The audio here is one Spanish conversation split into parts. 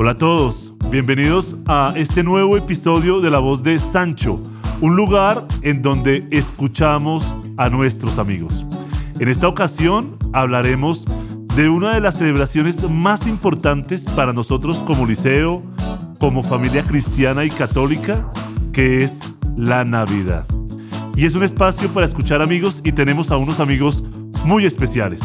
Hola a todos, bienvenidos a este nuevo episodio de La Voz de Sancho, un lugar en donde escuchamos a nuestros amigos. En esta ocasión hablaremos de una de las celebraciones más importantes para nosotros como liceo, como familia cristiana y católica, que es la Navidad. Y es un espacio para escuchar amigos y tenemos a unos amigos muy especiales.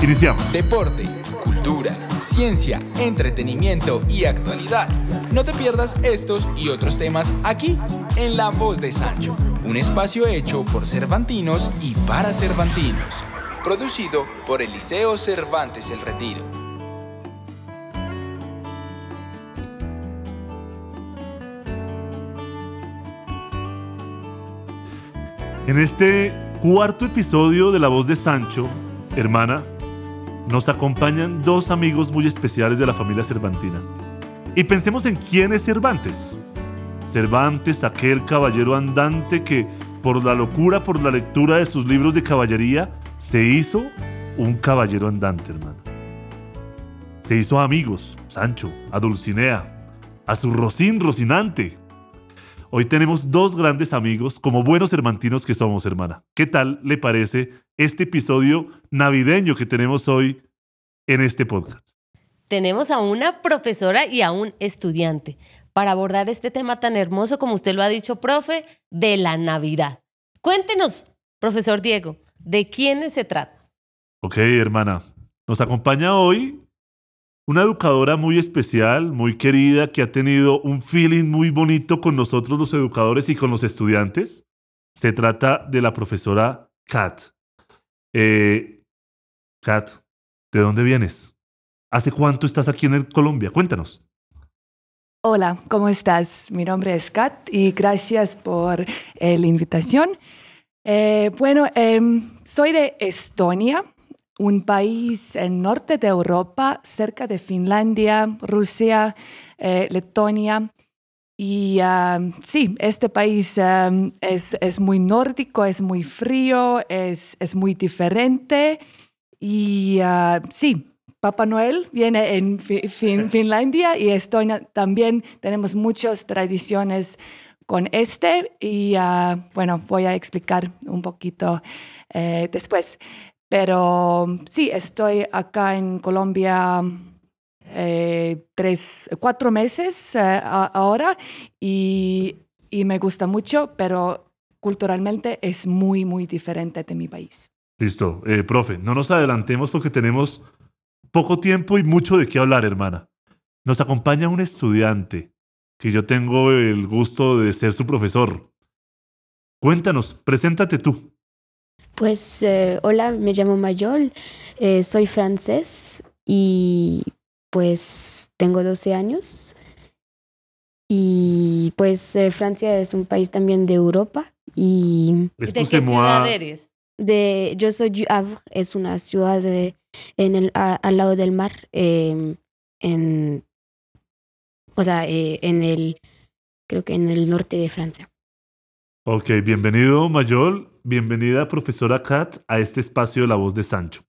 Iniciamos. Deporte, cultura, ciencia, entretenimiento y actualidad. No te pierdas estos y otros temas aquí en La Voz de Sancho, un espacio hecho por Cervantinos y para Cervantinos, producido por el Liceo Cervantes El Retiro. En este cuarto episodio de La Voz de Sancho, hermana, nos acompañan dos amigos muy especiales de la familia Cervantina. Y pensemos en quién es Cervantes. Cervantes, aquel caballero andante que por la locura, por la lectura de sus libros de caballería, se hizo un caballero andante, hermano. Se hizo amigos, Sancho, a Dulcinea, a su Rocín Rocinante. Hoy tenemos dos grandes amigos, como buenos hermantinos que somos, hermana. ¿Qué tal le parece este episodio navideño que tenemos hoy en este podcast? Tenemos a una profesora y a un estudiante para abordar este tema tan hermoso como usted lo ha dicho, profe, de la Navidad. Cuéntenos, profesor Diego, ¿de quiénes se trata? Ok, hermana. Nos acompaña hoy una educadora muy especial, muy querida, que ha tenido un feeling muy bonito con nosotros los educadores y con los estudiantes. Se trata de la profesora Kat. Eh, Kat, ¿de dónde vienes? ¿Hace cuánto estás aquí en Colombia? Cuéntanos. Hola, ¿cómo estás? Mi nombre es Kat y gracias por eh, la invitación. Eh, bueno, em, soy de Estonia, un país en norte de Europa, cerca de Finlandia, Rusia, eh, Letonia. Y sí, este país es, es, muy nórdico, es muy frío, es, es muy diferente. Y sí, Papá Noel viene en Finlandia y Estonia también tenemos muchas tradiciones con este y ah, bueno, voy a explicar un poquito eh, después. Pero sí, estoy acá en Colombia eh, tres, cuatro meses eh, ahora y, y me gusta mucho, pero culturalmente es muy, muy diferente de mi país. Listo. profe, no nos adelantemos porque tenemos poco tiempo y mucho de qué hablar, hermana. Nos acompaña un estudiante que yo tengo el gusto de ser su profesor. Cuéntanos, preséntate tú. Pues eh, hola, me llamo Mayol, eh, soy francés y pues tengo 12 años. Y pues eh, Francia es un país también de Europa y... ¿De qué ciudad eres? De, yo soy du Havre, es una ciudad de, en el, al lado del mar, em, en, o sea, eh, en el, creo que en el norte de Francia. Ok, bienvenido Mayol, bienvenida profesora Kat a este espacio de la voz de Sancho.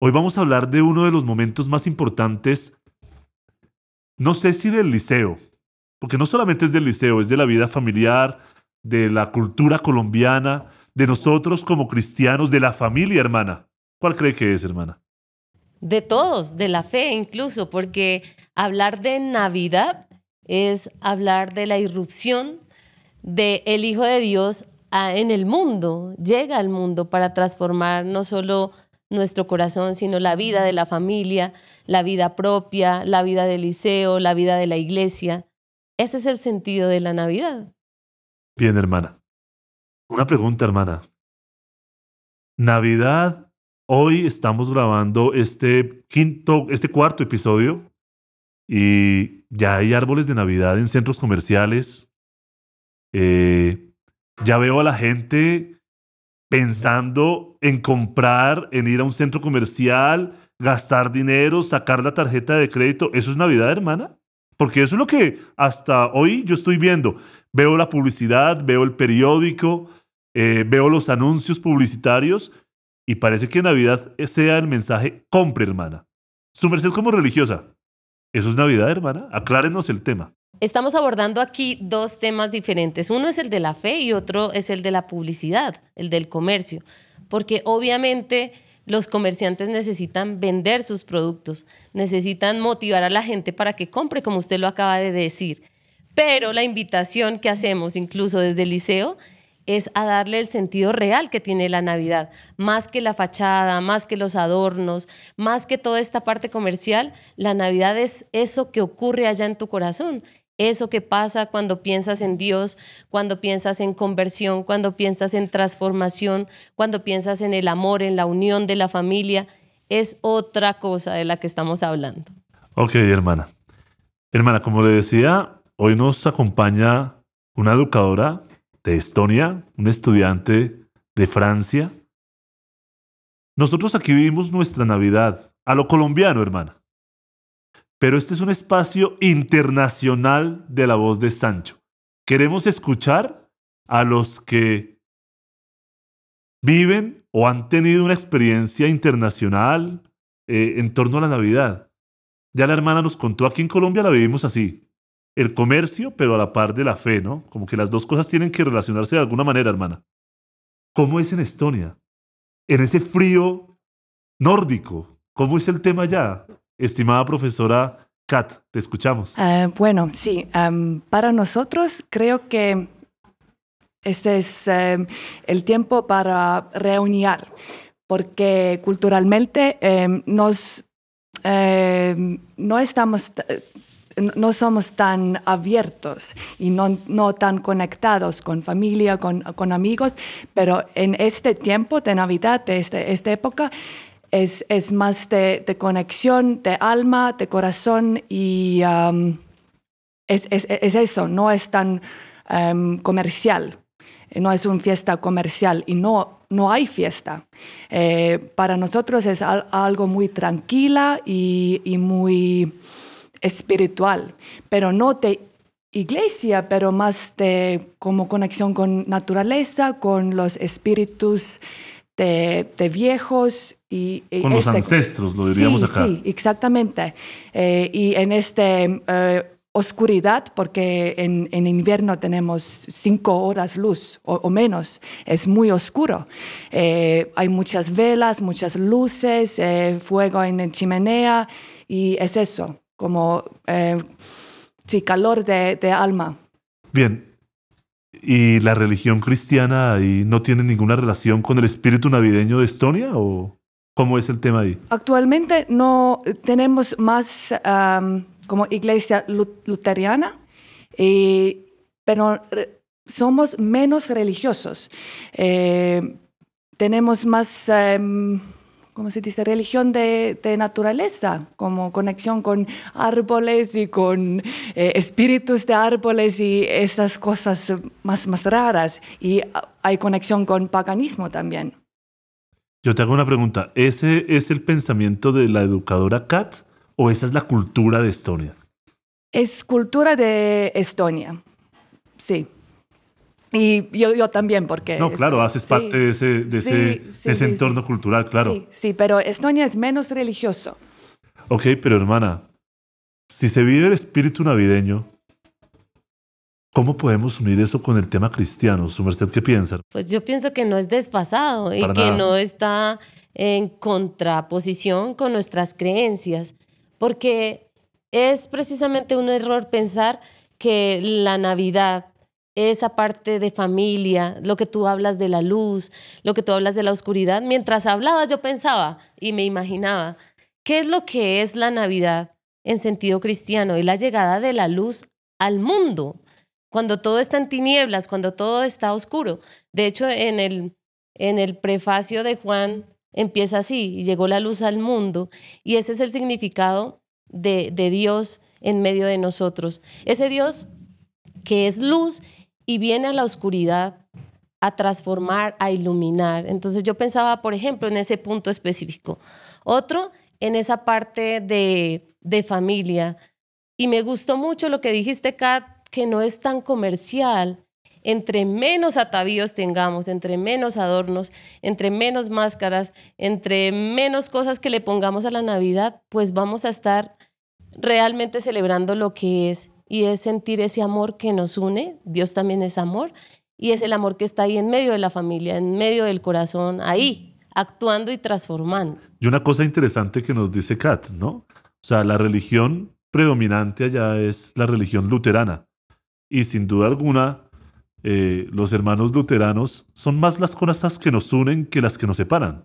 Hoy vamos a hablar de uno de los momentos más importantes, no sé si del liceo, porque no solamente es del liceo, es de la vida familiar, de la cultura colombiana, de nosotros como cristianos, de la familia hermana. ¿Cuál cree que es, hermana? de todos, de la fe incluso, porque hablar de Navidad es hablar de la irrupción del el Hijo de Dios en el mundo, llega al mundo para transformar no solo nuestro corazón, sino la vida de la familia, la vida propia, la vida del liceo, la vida de la iglesia. Ese es el sentido de la Navidad. Bien, hermana. Una pregunta, hermana. ¿Navidad Hoy estamos grabando este quinto, este cuarto episodio y ya hay árboles de Navidad en centros comerciales. Eh, ya veo a la gente pensando en comprar, en ir a un centro comercial, gastar dinero, sacar la tarjeta de crédito. ¿Eso es Navidad, hermana? Porque eso es lo que hasta hoy yo estoy viendo. Veo la publicidad, veo el periódico, eh, veo los anuncios publicitarios y parece que Navidad sea el mensaje compre, hermana. Su merced como religiosa. ¿Eso es Navidad, hermana? Aclárenos el tema. Estamos abordando aquí dos temas diferentes. Uno es el de la fe y otro es el de la publicidad, el del comercio. Porque obviamente los comerciantes necesitan vender sus productos, necesitan motivar a la gente para que compre, como usted lo acaba de decir. Pero la invitación que hacemos incluso desde el liceo es a darle el sentido real que tiene la Navidad, más que la fachada, más que los adornos, más que toda esta parte comercial, la Navidad es eso que ocurre allá en tu corazón, eso que pasa cuando piensas en Dios, cuando piensas en conversión, cuando piensas en transformación, cuando piensas en el amor, en la unión de la familia, es otra cosa de la que estamos hablando. Ok, hermana. Hermana, como le decía, hoy nos acompaña una educadora de Estonia, un estudiante de Francia. Nosotros aquí vivimos nuestra Navidad a lo colombiano, hermana. Pero este es un espacio internacional de la voz de Sancho. Queremos escuchar a los que viven o han tenido una experiencia internacional eh, en torno a la Navidad. Ya la hermana nos contó, aquí en Colombia la vivimos así el comercio, pero a la par de la fe, ¿no? Como que las dos cosas tienen que relacionarse de alguna manera, hermana. ¿Cómo es en Estonia? En ese frío nórdico, ¿cómo es el tema ya? Estimada profesora Kat, te escuchamos. Uh, bueno, sí, para nosotros creo que este es um, el tiempo para reunir, porque culturalmente um, nos, no estamos no somos tan abiertos y no, no tan conectados con familia, con, con, amigos, pero en este tiempo de Navidad, de este, esta época, es, es más de, conexión, de alma, de corazón y um, es, es, es, eso, no es tan um, comercial, no es una fiesta comercial y no, no hay fiesta. Eh, para nosotros es al, algo muy tranquila y, muy espiritual, pero no de iglesia, pero más de como conexión con naturaleza, con los espíritus de viejos y, con los este, ancestros, lo diríamos sí, acá. Sí, exactamente. Eh, y en esta eh, oscuridad, porque en, en, invierno tenemos cinco horas luz o, o menos, es muy oscuro. Eh, hay muchas velas, muchas luces, eh, fuego en la chimenea y es eso como eh, sí, calor de, de, alma. Bien. ¿Y la religión cristiana ahí no tiene ninguna relación con el espíritu navideño de Estonia o cómo es el tema ahí? Actualmente no tenemos más um, como iglesia luterana, y, pero somos menos religiosos. Eh, tenemos más... Um, ¿cómo se dice? Religión de, naturaleza, como conexión con árboles y con eh, espíritus de árboles y esas cosas más, más raras. Y hay conexión con paganismo también. Yo te hago una pregunta. ¿Ese es el pensamiento de la educadora Kat o esa es la cultura de Estonia? Es cultura de Estonia, sí. Y yo, yo también, porque... No, claro, haces parte sí, de ese, de sí, ese, sí, ese entorno cultural, claro. Sí, sí, pero Estonia es menos religioso. Ok, pero hermana, si se vive el espíritu navideño, ¿cómo podemos unir eso con el tema cristiano? ¿Su merced qué piensa? Pues yo pienso que no es desfasado y Para que nada. no está en contraposición con nuestras creencias, porque es precisamente un error pensar que la Navidad esa parte de familia, lo que tú hablas de la luz, lo que tú hablas de la oscuridad. Mientras hablabas yo pensaba y me imaginaba, ¿qué es lo que es la Navidad en sentido cristiano? Y la llegada de la luz al mundo, cuando todo está en tinieblas, cuando todo está oscuro. De hecho, en el, en el prefacio de Juan empieza así, y llegó la luz al mundo, y ese es el significado de, de Dios en medio de nosotros. Ese Dios que es luz y viene a la oscuridad a transformar, a iluminar. Entonces yo pensaba, por ejemplo, en ese punto específico. Otro, en esa parte de, de familia. Y me gustó mucho lo que dijiste, Kat, que no es tan comercial. Entre menos atavíos tengamos, entre menos adornos, entre menos máscaras, entre menos cosas que le pongamos a la Navidad, pues vamos a estar realmente celebrando lo que es y es sentir ese amor que nos une. Dios también es amor y es el amor que está ahí en medio de la familia, en medio del corazón, ahí, actuando y transformando. Y una cosa interesante que nos dice Kat, ¿no? O sea, la religión predominante allá es la religión luterana. Y sin duda alguna, eh, los hermanos luteranos son más las cosas que nos unen que las que nos separan.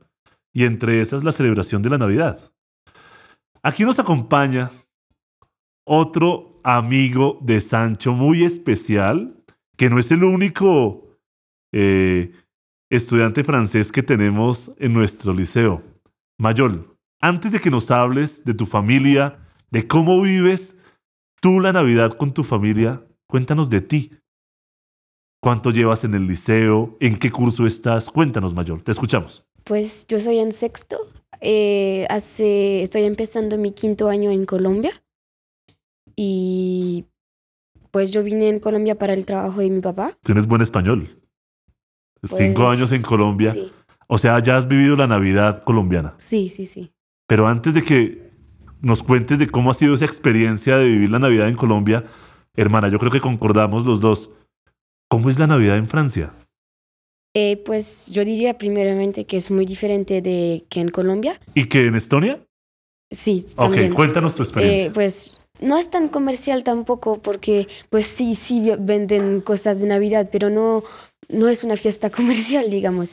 Y entre esas la celebración de la Navidad. Aquí nos acompaña otro amigo de Sancho muy especial, que no es el único eh, estudiante francés que tenemos en nuestro liceo. Mayol, antes de que nos hables de tu familia, de cómo vives tú la Navidad con tu familia, cuéntanos de ti. ¿Cuánto llevas en el liceo? ¿En qué curso estás? Cuéntanos, Mayol, te escuchamos. Pues yo soy en sexto. eh, hace, estoy empezando mi quinto año en Colombia. Y pues yo vine en Colombia para el trabajo de mi papá. Tienes buen español. Cinco Pues, años en Colombia. Sí, O sea, ya has vivido la Navidad colombiana. sí, sí, sí. Pero antes de que nos cuentes de cómo ha sido esa experiencia de vivir la Navidad en Colombia, hermana, yo creo que concordamos los dos. ¿Cómo es la Navidad en Francia? Eh, pues yo diría primeramente que es muy diferente de que en Colombia. ¿Y que en Estonia? Sí, Ok, también. cuéntanos tu experiencia. Eh, pues no es tan comercial tampoco porque pues sí, sí venden cosas de Navidad, pero no, no es una fiesta comercial, digamos.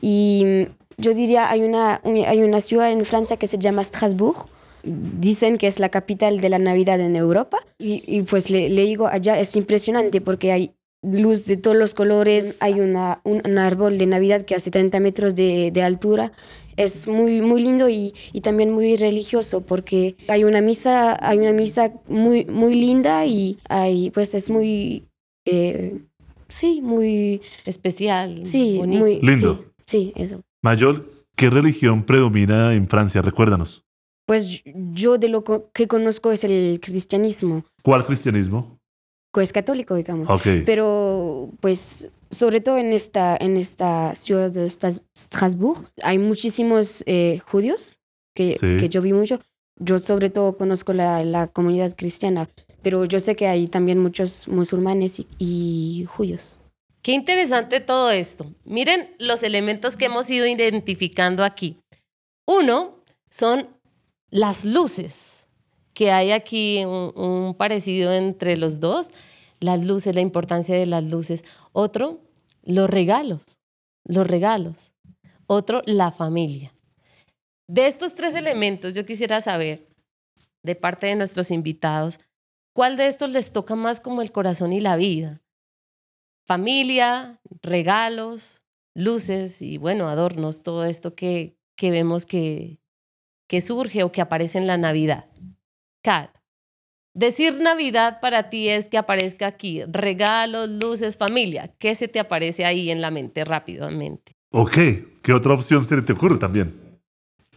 Y mm, yo diría, hay una, un- hay una ciudad en Francia que se llama Strasbourg. Dicen que es la capital de la Navidad en Europa. Y, y, pues le, le digo, allá es impresionante porque hay luz de todos los colores, hay una, un, un árbol de Navidad que hace 30 metros de, de altura. Es muy, muy lindo y, y también muy religioso porque hay una misa, hay una misa muy, muy linda y hay, pues es muy, eh, sí, muy, Especial, sí, bonito. muy Lindo. Sí, sí, eso. Mayol, ¿qué religión predomina en Francia? Recuérdanos. Pues yo de lo que conozco es el cristianismo, ¿Cuál cristianismo? que es católico, digamos. Ok. Pero, pues, sobre todo en esta, en esta ciudad de Stas- Strasbourg, hay muchísimos eh, judíos que, Sí. que yo vi mucho. Yo sobre todo conozco la, la comunidad cristiana, pero yo sé que hay también muchos musulmanes y, y judíos. Qué interesante todo esto. Miren los elementos que hemos ido identificando aquí. Uno son las luces, que hay aquí un, parecido entre los dos. Las luces, la importancia de las luces. Otro, los regalos, los regalos. Otro, la familia. De estos tres elementos, yo quisiera saber, de parte de nuestros invitados, ¿cuál de estos les toca más como el corazón y la vida? familia, regalos, luces y bueno, adornos, todo esto que, que vemos que, que surge o que aparece en la Navidad. Kat, decir Navidad para ti es que aparezca aquí regalos, luces, familia. ¿Qué se te aparece ahí en la mente rápidamente? Ok. ¿Qué otra opción se te ocurre también?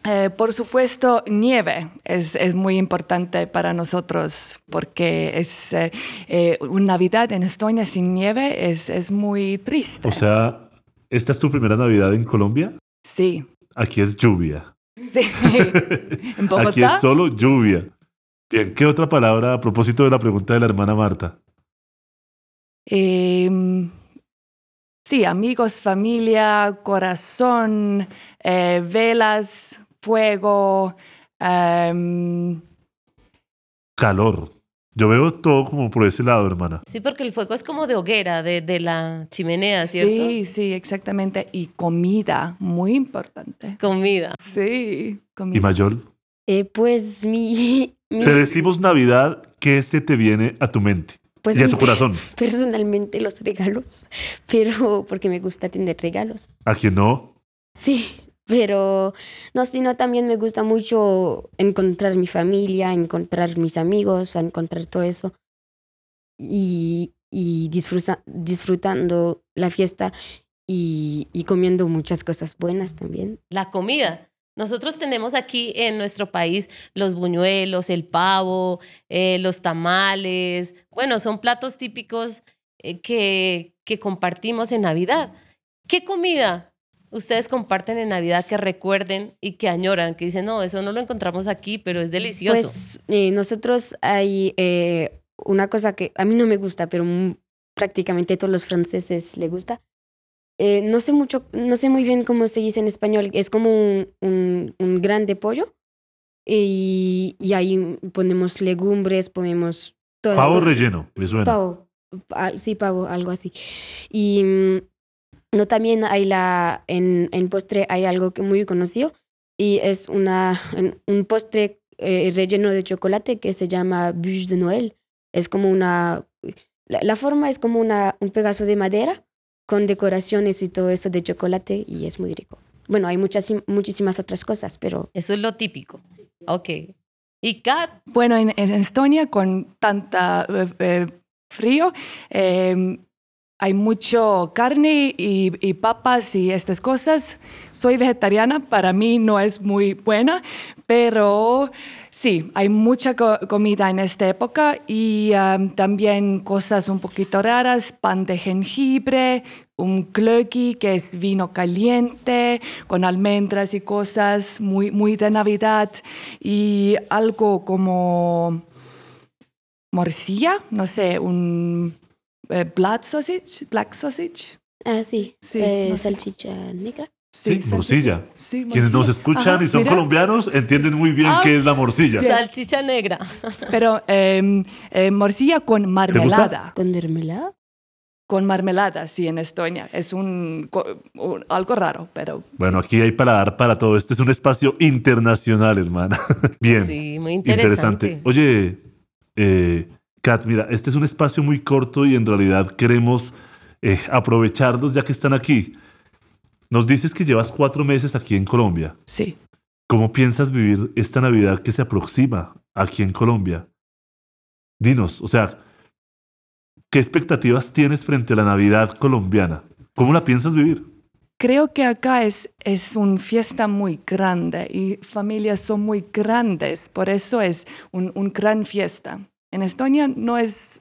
Eh, por supuesto, nieve es, es muy importante para nosotros porque es eh, eh, una Navidad en Estonia sin nieve es, es muy triste. O sea, ¿esta es tu primera Navidad en Colombia? sí, Aquí es lluvia. Sí. en Bogotá. Aquí es solo lluvia. Bien, ¿qué otra palabra a propósito de la pregunta de la hermana Marta? Em, sí, amigos, familia, corazón, eh, velas, fuego. em, Calor. Yo veo todo como por ese lado, hermana. Sí, porque el fuego es como de hoguera, de, de la chimenea, ¿cierto? sí, sí, exactamente. Y comida, muy importante. Comida. Sí, ¿Y comida. Mayol? Eh, pues mi, mi- Te decimos Navidad, ¿qué se te viene a tu mente pues y a tu corazón? personalmente los regalos, pero porque me gusta tener regalos. ¿A quién no? Sí, pero no, sino también me gusta mucho encontrar mi familia, encontrar mis amigos, encontrar todo eso y, y disfruta- disfrutando la fiesta y, y comiendo muchas cosas buenas también. La comida. Nosotros tenemos aquí en nuestro país los buñuelos, el pavo, eh, los tamales. Bueno, son platos típicos eh, que, que compartimos en Navidad. ¿Qué comida ustedes comparten en Navidad que recuerden y que añoran? Que dicen, no, eso no lo encontramos aquí, pero es delicioso. Pues eh, nosotros hay eh, una cosa que a mí no me gusta, pero prácticamente todos los franceses le gusta. Eh, no sé mucho, no sé muy bien cómo se dice en español. Es como un, un, un grande pollo y, y ahí ponemos legumbres, ponemos todas Pavo cosas. relleno, me suena. Pavo, sí, pavo, algo así. Y mm, no también hay la, en, en postre hay algo que muy conocido y es una, un postre eh, relleno de chocolate que se llama bûche de Noël. Es como una, la, la forma es como una, un pedazo de madera con decoraciones y todo eso de chocolate y es muy rico. Bueno, hay muchas, muchísimas otras cosas, pero Eso es lo típico. Ok. Y Kat, Bueno, en, en Estonia, con tanta eh, eh, frío, eh, hay mucho carne y, papas y estas cosas. Soy vegetariana, para mí no es muy buena, pero sí, hay mucha co- comida en esta época y también cosas un poquito raras, pan de jengibre, un glöggi, que es vino caliente, con almendras y cosas muy, muy de Navidad, y algo como morcilla, no sé, un eh, black sausage, black sausage. ah, sí, Sí, eh, no sé. salchicha negra. Sí, salchicha. morcilla. Sí, Quienes nos morcilla. escuchan Ajá, y son mira, colombianos entienden muy bien Ah, qué es la morcilla. salchicha negra. Pero eh, eh, morcilla con marmelada. ¿Con mermelada? Con marmelada, sí, en Estonia. Es un, algo raro, pero Bueno, aquí hay para dar para todo. Este es un espacio internacional, hermana. Bien. Sí, muy interesante. Oye, eh, Kat, mira, este es un espacio muy corto y en realidad queremos eh, aprovecharlos ya que están aquí. Nos dices que llevas cuatro meses aquí en Colombia. sí. ¿Cómo piensas vivir esta Navidad que se aproxima aquí en Colombia? Dinos, o sea, ¿qué expectativas tienes frente a la Navidad colombiana? ¿Cómo la piensas vivir? Creo que acá es, es una fiesta muy grande y familias son muy grandes, por eso es un, un gran fiesta. En Estonia no es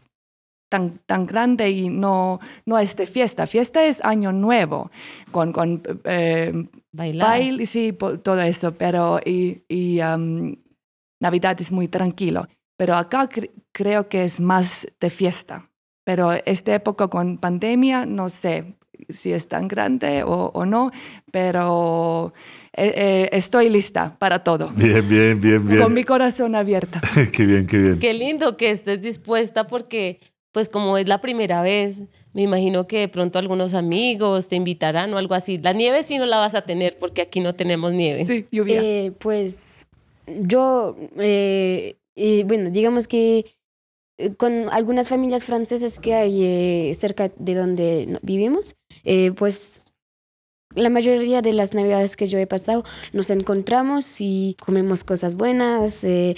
tan, tan grande y no, no es de fiesta. Fiesta es año nuevo, con, con eh, baile, sí, todo eso, pero y, y, um, Navidad es muy tranquilo. Pero acá cre- creo que es más de fiesta. Pero esta época con pandemia, no sé si es tan grande o, o no, pero eh, eh, estoy lista para todo. Bien, bien, bien, bien. Con mi corazón abierto. qué bien, qué bien. Qué lindo que estés dispuesta porque, pues como es la primera vez, me imagino que de pronto algunos amigos te invitarán o algo así. La nieve sí no la vas a tener porque aquí no tenemos nieve. Sí, lluvia. Eh, pues yo, eh, eh, bueno, digamos que con algunas familias francesas que hay eh, cerca de donde vivimos, eh, pues la mayoría de las navidades que yo he pasado nos encontramos y comemos cosas buenas. eh,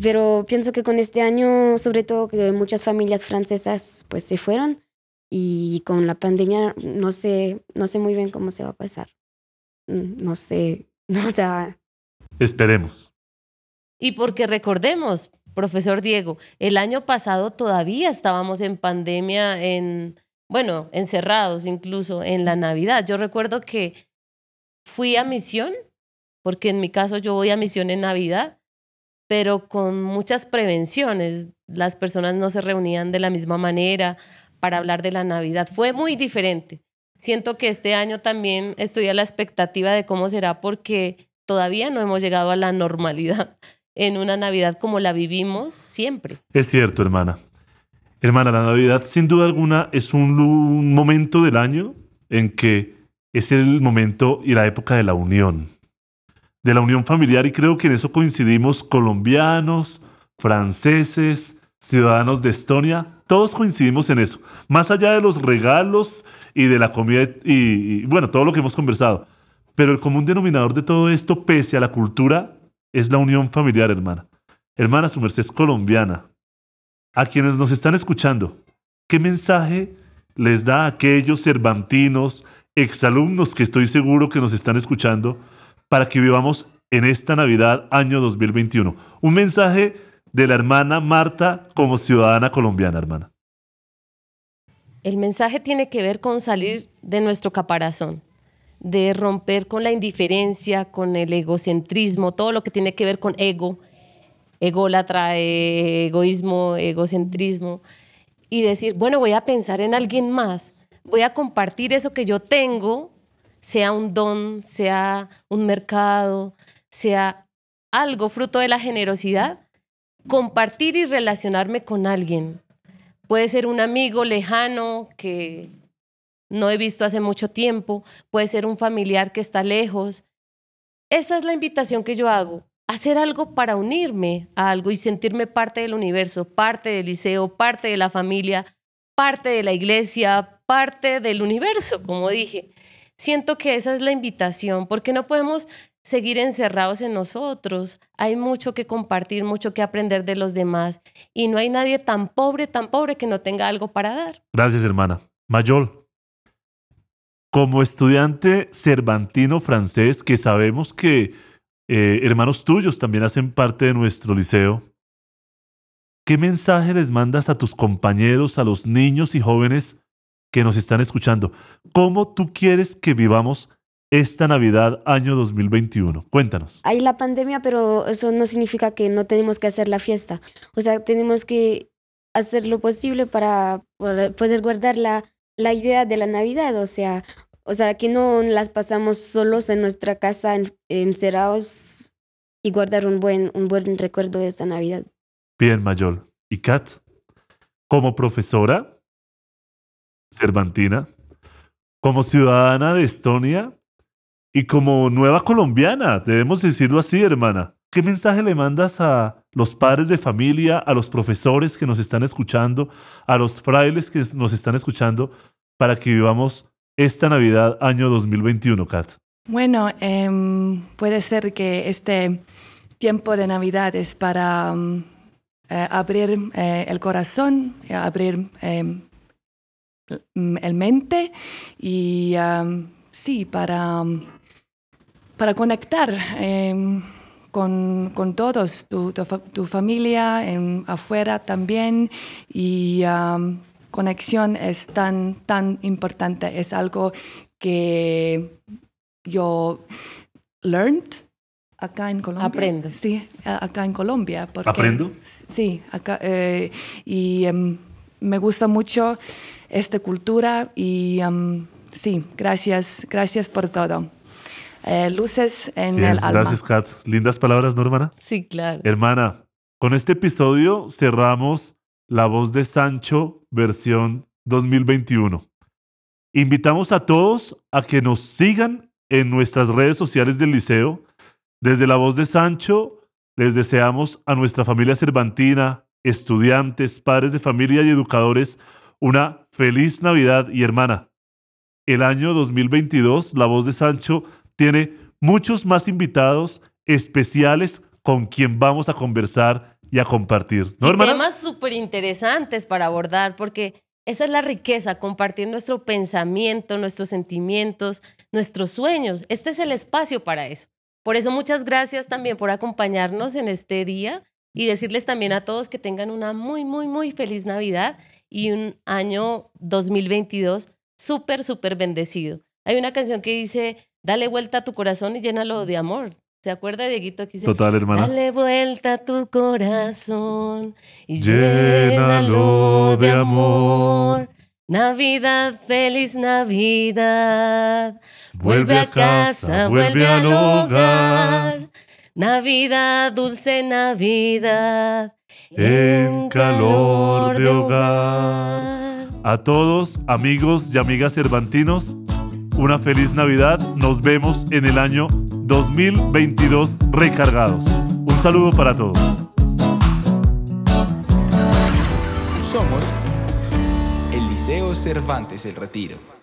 pero pienso que con este año, sobre todo que muchas familias francesas pues se fueron y con la pandemia no sé, no sé muy bien cómo se va a pasar. Mm, No sé, o sea, Esperemos. Y porque recordemos, profesor Diego, el año pasado todavía estábamos en pandemia, en, bueno, encerrados incluso en la Navidad. Yo recuerdo que fui a misión, porque en mi caso yo voy a misión en Navidad, pero con muchas prevenciones. Las personas no se reunían de la misma manera para hablar de la Navidad. Fue muy diferente. Siento que este año también estoy a la expectativa de cómo será porque todavía no hemos llegado a la normalidad en una Navidad como la vivimos siempre. Es cierto, hermana. Hermana, la Navidad sin duda alguna es un, momento del año en que es el momento y la época de la unión, de la unión familiar y creo que en eso coincidimos colombianos, franceses, ciudadanos de Estonia, todos coincidimos en eso, más allá de los regalos y de la comida y, bueno, todo lo que hemos conversado. Pero el común denominador de todo esto, pese a la cultura, es la unión familiar, hermana. Hermana, su merced es colombiana. A quienes nos están escuchando, ¿qué mensaje les da a aquellos cervantinos, exalumnos que estoy seguro que nos están escuchando, para que vivamos en esta Navidad año 2021? Un mensaje de la hermana Marta como ciudadana colombiana, hermana. El mensaje tiene que ver con salir de nuestro caparazón, de romper con la indiferencia, con el egocentrismo, todo lo que tiene que ver con ego, ególatra, egoísmo, egocentrismo, y decir, bueno, voy a pensar en alguien más, voy a compartir eso que yo tengo, sea un don, sea un mercado, sea algo fruto de la generosidad, compartir y relacionarme con alguien. Puede ser un amigo lejano que no he visto hace mucho tiempo, puede ser un familiar que está lejos. Esa es la invitación que yo hago, hacer algo para unirme a algo y sentirme parte del universo, parte del liceo, parte de la familia, parte de la iglesia, parte del universo, como dije. Siento que esa es la invitación, porque no podemos seguir encerrados en nosotros. Hay mucho que compartir, mucho que aprender de los demás. Y no hay nadie tan pobre, tan pobre que no tenga algo para dar. Gracias, hermana. Mayol, como estudiante cervantino francés, que sabemos que eh, hermanos tuyos también hacen parte de nuestro liceo, ¿qué mensaje les mandas a tus compañeros, a los niños y jóvenes que nos están escuchando? ¿Cómo tú quieres que vivamos esta Navidad año 2021? Cuéntanos. Hay la pandemia, pero eso no significa que no tenemos que hacer la fiesta. O sea, tenemos que hacer lo posible para poder guardar la, idea de la Navidad. O sea, o sea, que no las pasamos solos en nuestra casa, encerrados y guardar un buen, un buen recuerdo de esta Navidad. Bien, Mayol. ¿Y Kat? Como profesora cervantina, como ciudadana de Estonia, y como nueva colombiana, debemos decirlo así, hermana, ¿qué mensaje le mandas a los padres de familia, a los profesores que nos están escuchando, a los frailes que nos están escuchando, para que vivamos esta Navidad año 2021, Kat? Bueno, em, puede ser que este tiempo de Navidad es para em, eh, abrir eh, el corazón, abrir em, el mente y sí, para para conectar con, con, todos, tu, tu, familia en, afuera también y conexión es tan, tan importante, es algo que yo learned acá en Colombia. Aprendo. Sí, acá en Colombia. ¿Aprendo? Sí, acá. Eh, y em, me gusta mucho esta cultura y em, sí, gracias, gracias por todo. Eh, luces en el alma. Gracias, Kat. Lindas palabras, ¿no, hermana? Sí, claro. Hermana, con este episodio cerramos La voz de Sancho versión 2021. Invitamos a todos a que nos sigan en nuestras redes sociales del liceo. Desde La voz de Sancho les deseamos a nuestra familia cervantina, estudiantes, padres de familia y educadores una feliz Navidad y hermana. El año 2022, La voz de Sancho tiene muchos más invitados especiales con quien vamos a conversar y a compartir. ¿No, Temas súper interesantes para abordar, porque esa es la riqueza, compartir nuestro pensamiento, nuestros sentimientos, nuestros sueños. Este es el espacio para eso. Por eso muchas gracias también por acompañarnos en este día y decirles también a todos que tengan una muy, muy, muy feliz Navidad y un año 2022 súper, súper bendecido. Hay una canción que dice, Dale vuelta a tu corazón y llénalo de amor. ¿Se acuerda, Dieguito? Aquí Total, hermana. Dale vuelta a tu corazón y llénalo de amor. Navidad, feliz Navidad. Vuelve a casa, vuelve al hogar. Navidad, dulce Navidad. En calor de hogar. A todos, amigos y amigas cervantinos, una feliz Navidad. Nos vemos en el año 2022 recargados. Un saludo para todos. Somos el Liceo Cervantes El Retiro.